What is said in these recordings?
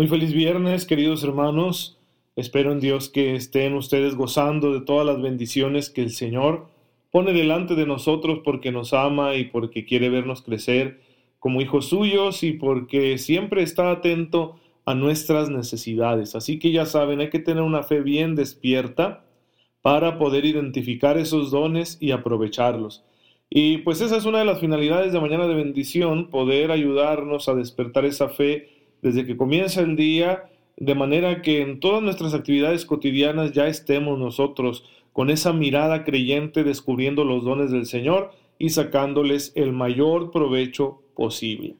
Muy feliz viernes, queridos hermanos. Espero en Dios que estén ustedes gozando de todas las bendiciones que el Señor pone delante de nosotros porque nos ama y porque quiere vernos crecer como hijos suyos y porque siempre está atento a nuestras necesidades. Así que ya saben, hay que tener una fe bien despierta para poder identificar esos dones y aprovecharlos. Y pues esa es una de las finalidades de Mañana de Bendición, poder ayudarnos a despertar esa fe desde que comienza el día, de manera que en todas nuestras actividades cotidianas ya estemos nosotros con esa mirada creyente descubriendo los dones del Señor y sacándoles el mayor provecho posible.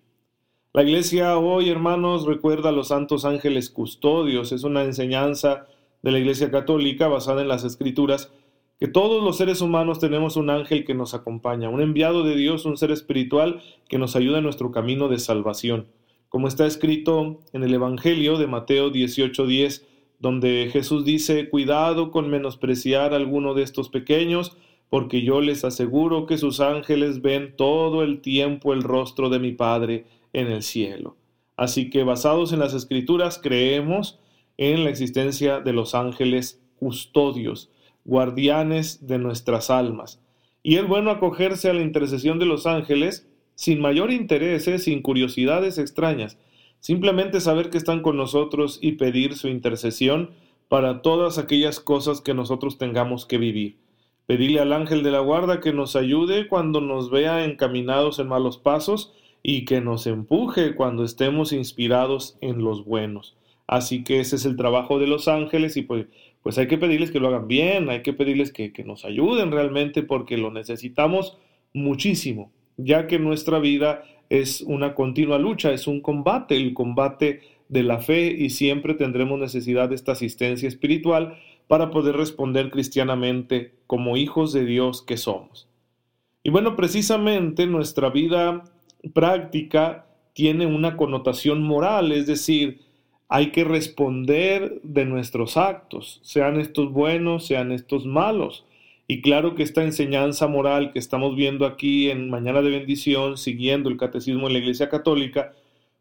La iglesia hoy, hermanos, recuerda a los santos ángeles custodios. Es una enseñanza de la iglesia católica basada en las escrituras que todos los seres humanos tenemos un ángel que nos acompaña, un enviado de Dios, un ser espiritual que nos ayuda en nuestro camino de salvación como está escrito en el Evangelio de Mateo 18:10, donde Jesús dice, cuidado con menospreciar a alguno de estos pequeños, porque yo les aseguro que sus ángeles ven todo el tiempo el rostro de mi Padre en el cielo. Así que basados en las escrituras creemos en la existencia de los ángeles custodios, guardianes de nuestras almas. Y es bueno acogerse a la intercesión de los ángeles sin mayor interés, ¿eh? sin curiosidades extrañas, simplemente saber que están con nosotros y pedir su intercesión para todas aquellas cosas que nosotros tengamos que vivir. Pedirle al ángel de la guarda que nos ayude cuando nos vea encaminados en malos pasos y que nos empuje cuando estemos inspirados en los buenos. Así que ese es el trabajo de los ángeles y pues, pues hay que pedirles que lo hagan bien, hay que pedirles que, que nos ayuden realmente porque lo necesitamos muchísimo ya que nuestra vida es una continua lucha, es un combate, el combate de la fe y siempre tendremos necesidad de esta asistencia espiritual para poder responder cristianamente como hijos de Dios que somos. Y bueno, precisamente nuestra vida práctica tiene una connotación moral, es decir, hay que responder de nuestros actos, sean estos buenos, sean estos malos. Y claro que esta enseñanza moral que estamos viendo aquí en Mañana de Bendición, siguiendo el catecismo de la Iglesia Católica,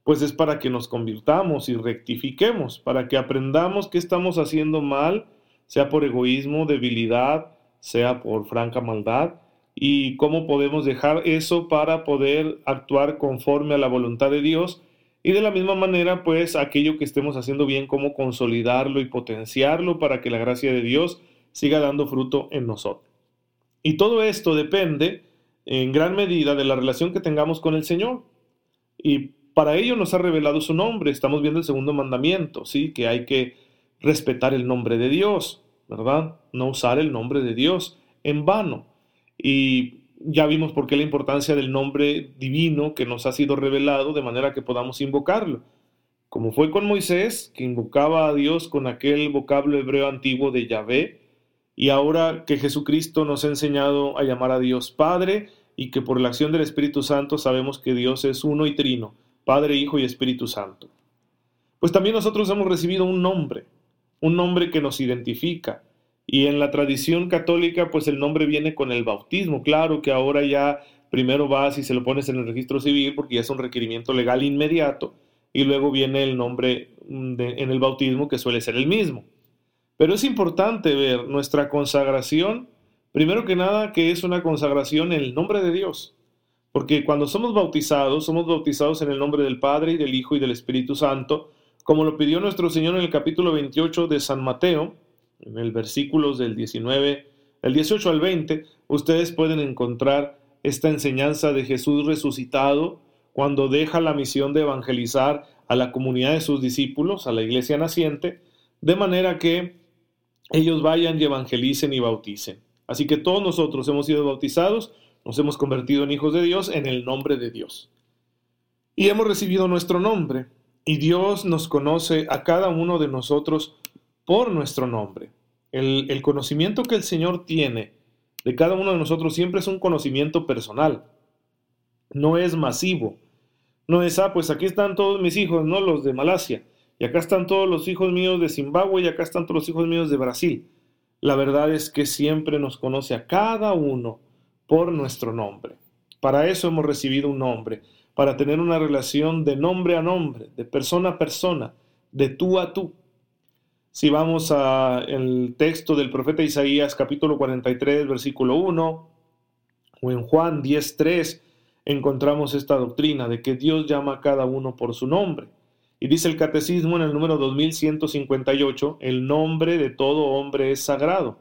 pues es para que nos convirtamos y rectifiquemos, para que aprendamos qué estamos haciendo mal, sea por egoísmo, debilidad, sea por franca maldad, y cómo podemos dejar eso para poder actuar conforme a la voluntad de Dios. Y de la misma manera, pues aquello que estemos haciendo bien, cómo consolidarlo y potenciarlo para que la gracia de Dios siga dando fruto en nosotros. Y todo esto depende en gran medida de la relación que tengamos con el Señor. Y para ello nos ha revelado su nombre. Estamos viendo el segundo mandamiento, ¿sí? Que hay que respetar el nombre de Dios, ¿verdad? No usar el nombre de Dios en vano. Y ya vimos por qué la importancia del nombre divino que nos ha sido revelado de manera que podamos invocarlo. Como fue con Moisés, que invocaba a Dios con aquel vocablo hebreo antiguo de Yahvé, y ahora que Jesucristo nos ha enseñado a llamar a Dios Padre y que por la acción del Espíritu Santo sabemos que Dios es uno y trino, Padre, Hijo y Espíritu Santo. Pues también nosotros hemos recibido un nombre, un nombre que nos identifica. Y en la tradición católica, pues el nombre viene con el bautismo. Claro que ahora ya primero vas y se lo pones en el registro civil porque ya es un requerimiento legal inmediato. Y luego viene el nombre mm, en el bautismo que suele ser el mismo. Pero es importante ver nuestra consagración, primero que nada, que es una consagración en el nombre de Dios. Porque cuando somos bautizados, somos bautizados en el nombre del Padre y del Hijo y del Espíritu Santo, como lo pidió nuestro Señor en el capítulo 28 de San Mateo, en el versículos del 19, el 18 al 20, ustedes pueden encontrar esta enseñanza de Jesús resucitado cuando deja la misión de evangelizar a la comunidad de sus discípulos, a la iglesia naciente, de manera que ellos vayan y evangelicen y bauticen. Así que todos nosotros hemos sido bautizados Nos hemos convertido en hijos de Dios en el nombre de Dios. Y hemos recibido nuestro nombre. Y Dios nos conoce a cada uno de nosotros por nuestro nombre. El, conocimiento que el Señor tiene de cada uno de nosotros siempre es un conocimiento personal. No es masivo. No es, ah, pues aquí están todos mis hijos, no los de Malasia. Y acá están todos los hijos míos de Zimbabue y acá están todos los hijos míos de Brasil. La verdad es que siempre nos conoce a cada uno por nuestro nombre. Para eso hemos recibido un nombre, para tener una relación de nombre a nombre, de persona a persona, de tú a tú. Si vamos al texto del profeta Isaías capítulo 43 versículo 1 o en Juan 10.3 encontramos esta doctrina de que Dios llama a cada uno por su nombre. Y dice el catecismo en el número 2158, el nombre de todo hombre es sagrado.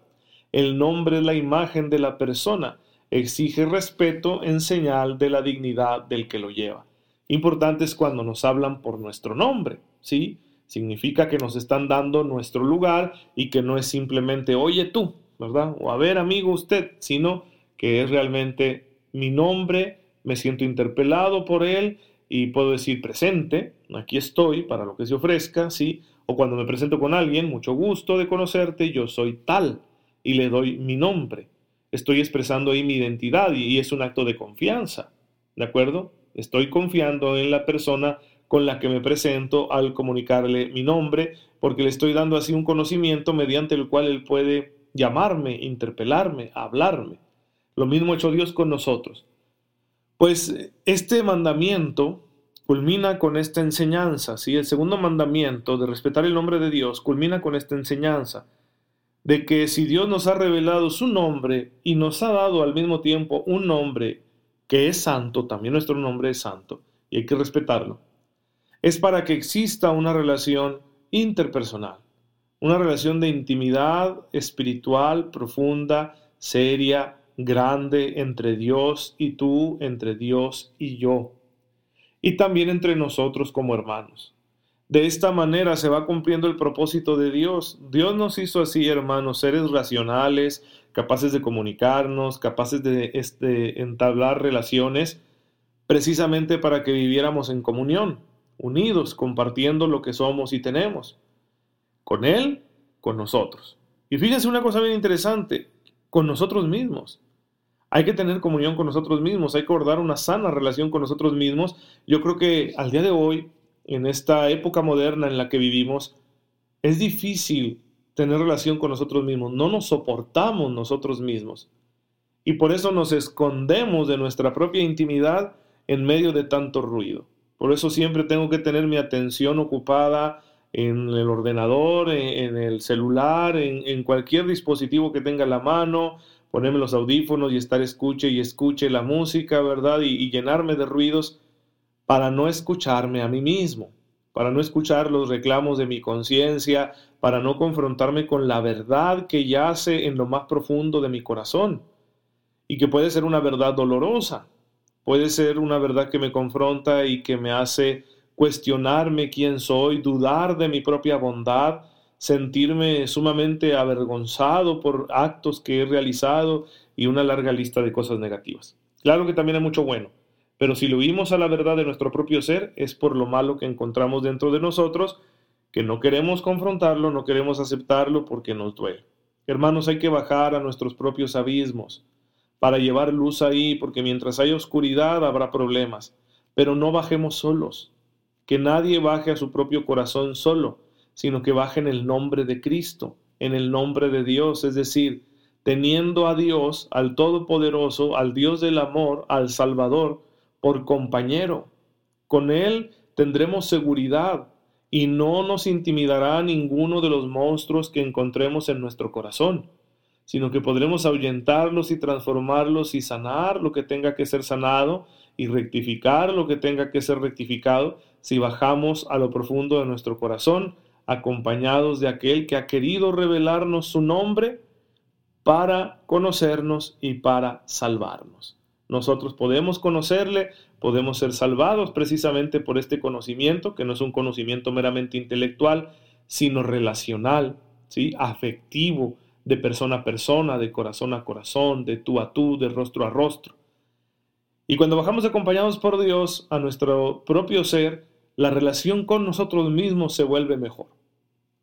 El nombre es la imagen de la persona, exige respeto en señal de la dignidad del que lo lleva. Importante es cuando nos hablan por nuestro nombre, ¿sí? Significa que nos están dando nuestro lugar y que no es simplemente oye tú, ¿verdad? O a ver amigo usted, sino que es realmente mi nombre, me siento interpelado por él y puedo decir presente, aquí estoy para lo que se ofrezca, ¿sí? O cuando me presento con alguien, mucho gusto de conocerte, yo soy tal y le doy mi nombre. Estoy expresando ahí mi identidad y es un acto de confianza, ¿de acuerdo? Estoy confiando en la persona con la que me presento al comunicarle mi nombre, porque le estoy dando así un conocimiento mediante el cual él puede llamarme, interpelarme, hablarme. Lo mismo ha hecho Dios con nosotros. Pues este mandamiento culmina con esta enseñanza, ¿sí? El segundo mandamiento de respetar el nombre de Dios culmina con esta enseñanza de que si Dios nos ha revelado su nombre y nos ha dado al mismo tiempo un nombre que es santo, también nuestro nombre es santo y hay que respetarlo, es para que exista una relación interpersonal, una relación de intimidad espiritual profunda, seria, grande entre Dios y tú, entre Dios y yo, y también entre nosotros como hermanos. De esta manera se va cumpliendo el propósito de Dios. Dios nos hizo así, hermanos, seres racionales, capaces de comunicarnos, capaces de este, entablar relaciones, precisamente para que viviéramos en comunión, unidos, compartiendo lo que somos y tenemos. Con Él, con nosotros. Y fíjense una cosa bien interesante, con nosotros mismos. Hay que tener comunión con nosotros mismos, hay que guardar una sana relación con nosotros mismos. Yo creo que al día de hoy, en esta época moderna en la que vivimos, es difícil tener relación con nosotros mismos. No nos soportamos nosotros mismos. Y por eso nos escondemos de nuestra propia intimidad en medio de tanto ruido. Por eso siempre tengo que tener mi atención ocupada en el ordenador, en, el celular, en, en cualquier dispositivo que tenga a la mano, ponerme los audífonos y estar escuche y escuche la música, ¿verdad? Y, llenarme de ruidos para no escucharme a mí mismo, para no escuchar los reclamos de mi conciencia, para no confrontarme con la verdad que yace en lo más profundo de mi corazón y que puede ser una verdad dolorosa, puede ser una verdad que me confronta y que me hace cuestionarme quién soy, dudar de mi propia bondad, sentirme sumamente avergonzado por actos que he realizado y una larga lista de cosas negativas. Claro que también hay mucho bueno, pero si lo huimos a la verdad de nuestro propio ser es por lo malo que encontramos dentro de nosotros, que no queremos confrontarlo, no queremos aceptarlo porque nos duele. Hermanos, hay que bajar a nuestros propios abismos para llevar luz ahí, porque mientras haya oscuridad habrá problemas, pero no bajemos solos, que nadie baje a su propio corazón solo, sino que baje en el nombre de Cristo, en el nombre de Dios, es decir, teniendo a Dios, al Todopoderoso, al Dios del amor, al Salvador, por compañero. Con Él tendremos seguridad y no nos intimidará ninguno de los monstruos que encontremos en nuestro corazón, sino que podremos ahuyentarlos y transformarlos y sanar lo que tenga que ser sanado y rectificar lo que tenga que ser rectificado si bajamos a lo profundo de nuestro corazón acompañados de aquel que ha querido revelarnos su nombre para conocernos y para salvarnos. Nosotros podemos conocerle, podemos ser salvados precisamente por este conocimiento, que no es un conocimiento meramente intelectual, sino relacional, ¿sí? afectivo, de persona a persona, de corazón a corazón, de tú a tú, de rostro a rostro. Y cuando bajamos acompañados por Dios a nuestro propio ser, la relación con nosotros mismos se vuelve mejor.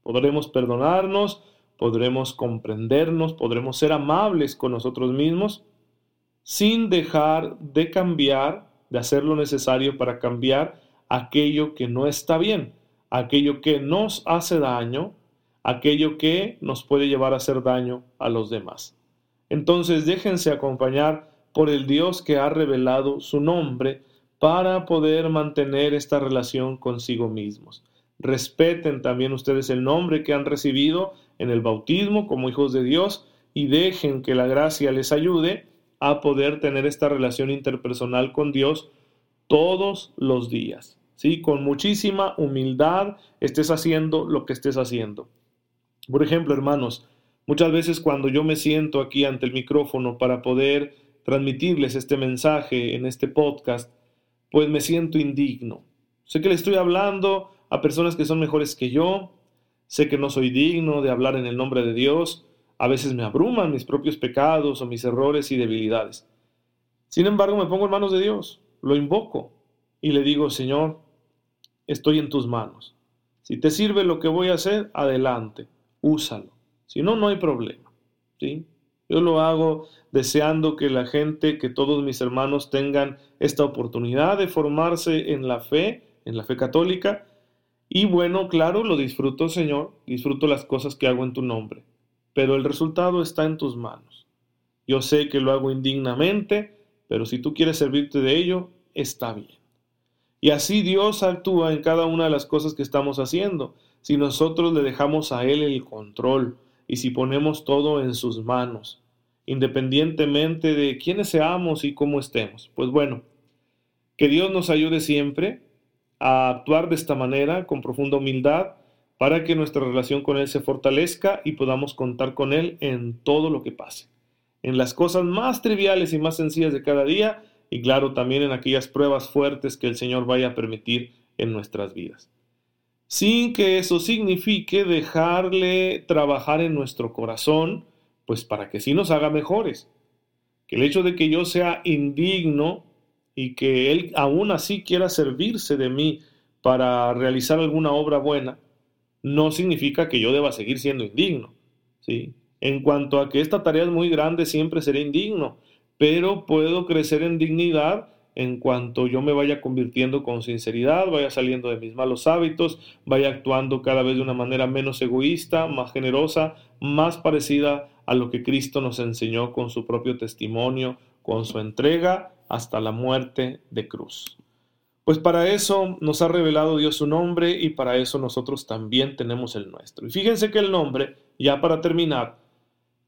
Podremos perdonarnos, podremos comprendernos, podremos ser amables con nosotros mismos sin dejar de cambiar, de hacer lo necesario para cambiar aquello que no está bien, aquello que nos hace daño, aquello que nos puede llevar a hacer daño a los demás. Entonces déjense acompañar por el Dios que ha revelado su nombre para poder mantener esta relación consigo mismos. Respeten también ustedes el nombre que han recibido en el bautismo como hijos de Dios y dejen que la gracia les ayude a poder tener esta relación interpersonal con Dios todos los días. ¿sí? Con muchísima humildad estés haciendo lo que estés haciendo. Por ejemplo, hermanos, muchas veces cuando yo me siento aquí ante el micrófono para poder transmitirles este mensaje en este podcast, pues me siento indigno. Sé que le estoy hablando a personas que son mejores que yo, sé que no soy digno de hablar en el nombre de Dios, a veces me abruman mis propios pecados o mis errores y debilidades. Sin embargo, me pongo en manos de Dios, lo invoco y le digo, Señor, estoy en tus manos. Si te sirve lo que voy a hacer, adelante, úsalo. Si no, no hay problema. ¿sí? Yo lo hago deseando que la gente, que todos mis hermanos tengan esta oportunidad de formarse en la fe, en la fe católica. Y bueno, claro, lo disfruto, Señor, disfruto las cosas que hago en tu nombre pero el resultado está en tus manos. Yo sé que lo hago indignamente, pero si tú quieres servirte de ello, está bien. Y así Dios actúa en cada una de las cosas que estamos haciendo, si nosotros le dejamos a Él el control y si ponemos todo en sus manos, independientemente de quiénes seamos y cómo estemos. Pues bueno, que Dios nos ayude siempre a actuar de esta manera, con profunda humildad, para que nuestra relación con Él se fortalezca y podamos contar con Él en todo lo que pase, en las cosas más triviales y más sencillas de cada día y claro también en aquellas pruebas fuertes que el Señor vaya a permitir en nuestras vidas. Sin que eso signifique dejarle trabajar en nuestro corazón, pues para que sí nos haga mejores. Que el hecho de que yo sea indigno y que Él aún así quiera servirse de mí para realizar alguna obra buena, no significa que yo deba seguir siendo indigno. ¿sí? En cuanto a que esta tarea es muy grande, siempre seré indigno, pero puedo crecer en dignidad en cuanto yo me vaya convirtiendo con sinceridad, vaya saliendo de mis malos hábitos, vaya actuando cada vez de una manera menos egoísta, más generosa, más parecida a lo que Cristo nos enseñó con su propio testimonio, con su entrega hasta la muerte de cruz. Pues para eso nos ha revelado Dios su nombre y para eso nosotros también tenemos el nuestro. Y fíjense que el nombre, ya para terminar,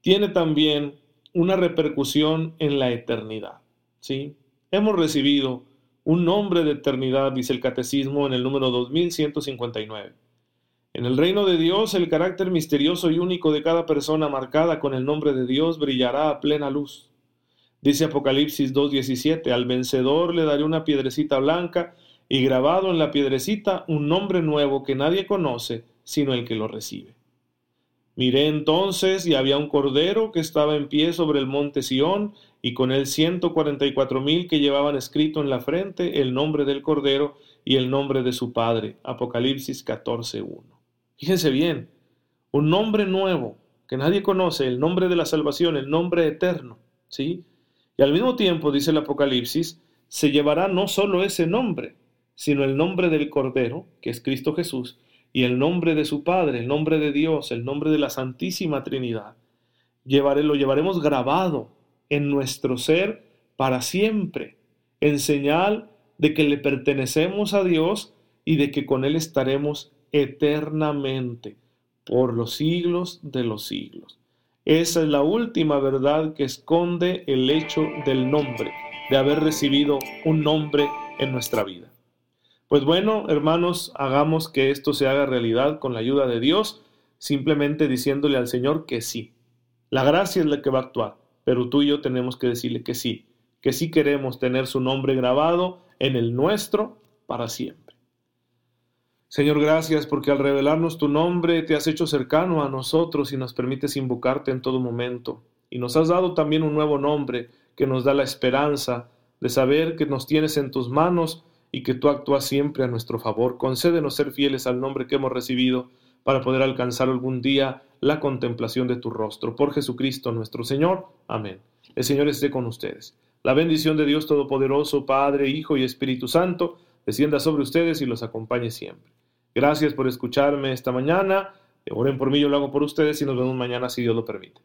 tiene también una repercusión en la eternidad. ¿sí? Hemos recibido un nombre de eternidad, dice el Catecismo en el número 2159. En el reino de Dios, el carácter misterioso y único de cada persona marcada con el nombre de Dios brillará a plena luz. Dice Apocalipsis 2.17, al vencedor le daré una piedrecita blanca y grabado en la piedrecita un nombre nuevo que nadie conoce sino el que lo recibe. Miré entonces y había un cordero que estaba en pie sobre el monte Sión y con él ciento cuarenta y cuatro mil que llevaban escrito en la frente el nombre del cordero y el nombre de su padre. Apocalipsis 14.1. Fíjense bien, un nombre nuevo que nadie conoce, el nombre de la salvación, el nombre eterno, ¿sí? Y al mismo tiempo, dice el Apocalipsis, se llevará no solo ese nombre, sino el nombre del Cordero, que es Cristo Jesús, y el nombre de su Padre, el nombre de Dios, el nombre de la Santísima Trinidad. Llevaré, lo llevaremos grabado en nuestro ser para siempre, en señal de que le pertenecemos a Dios y de que con Él estaremos eternamente, por los siglos de los siglos. Esa es la última verdad que esconde el hecho del nombre, de haber recibido un nombre en nuestra vida. Pues bueno, hermanos, hagamos que esto se haga realidad con la ayuda de Dios, simplemente diciéndole al Señor que sí. La gracia es la que va a actuar, pero tú y yo tenemos que decirle que sí, que sí queremos tener su nombre grabado en el nuestro para siempre. Señor, gracias porque al revelarnos tu nombre te has hecho cercano a nosotros y nos permites invocarte en todo momento. Y nos has dado también un nuevo nombre que nos da la esperanza de saber que nos tienes en tus manos y que tú actúas siempre a nuestro favor. Concédenos ser fieles al nombre que hemos recibido para poder alcanzar algún día la contemplación de tu rostro. Por Jesucristo nuestro Señor. Amén. El Señor esté con ustedes. La bendición de Dios Todopoderoso, Padre, Hijo y Espíritu Santo, descienda sobre ustedes y los acompañe siempre. Gracias por escucharme esta mañana. Oren por mí, yo lo hago por ustedes y nos vemos mañana si Dios lo permite.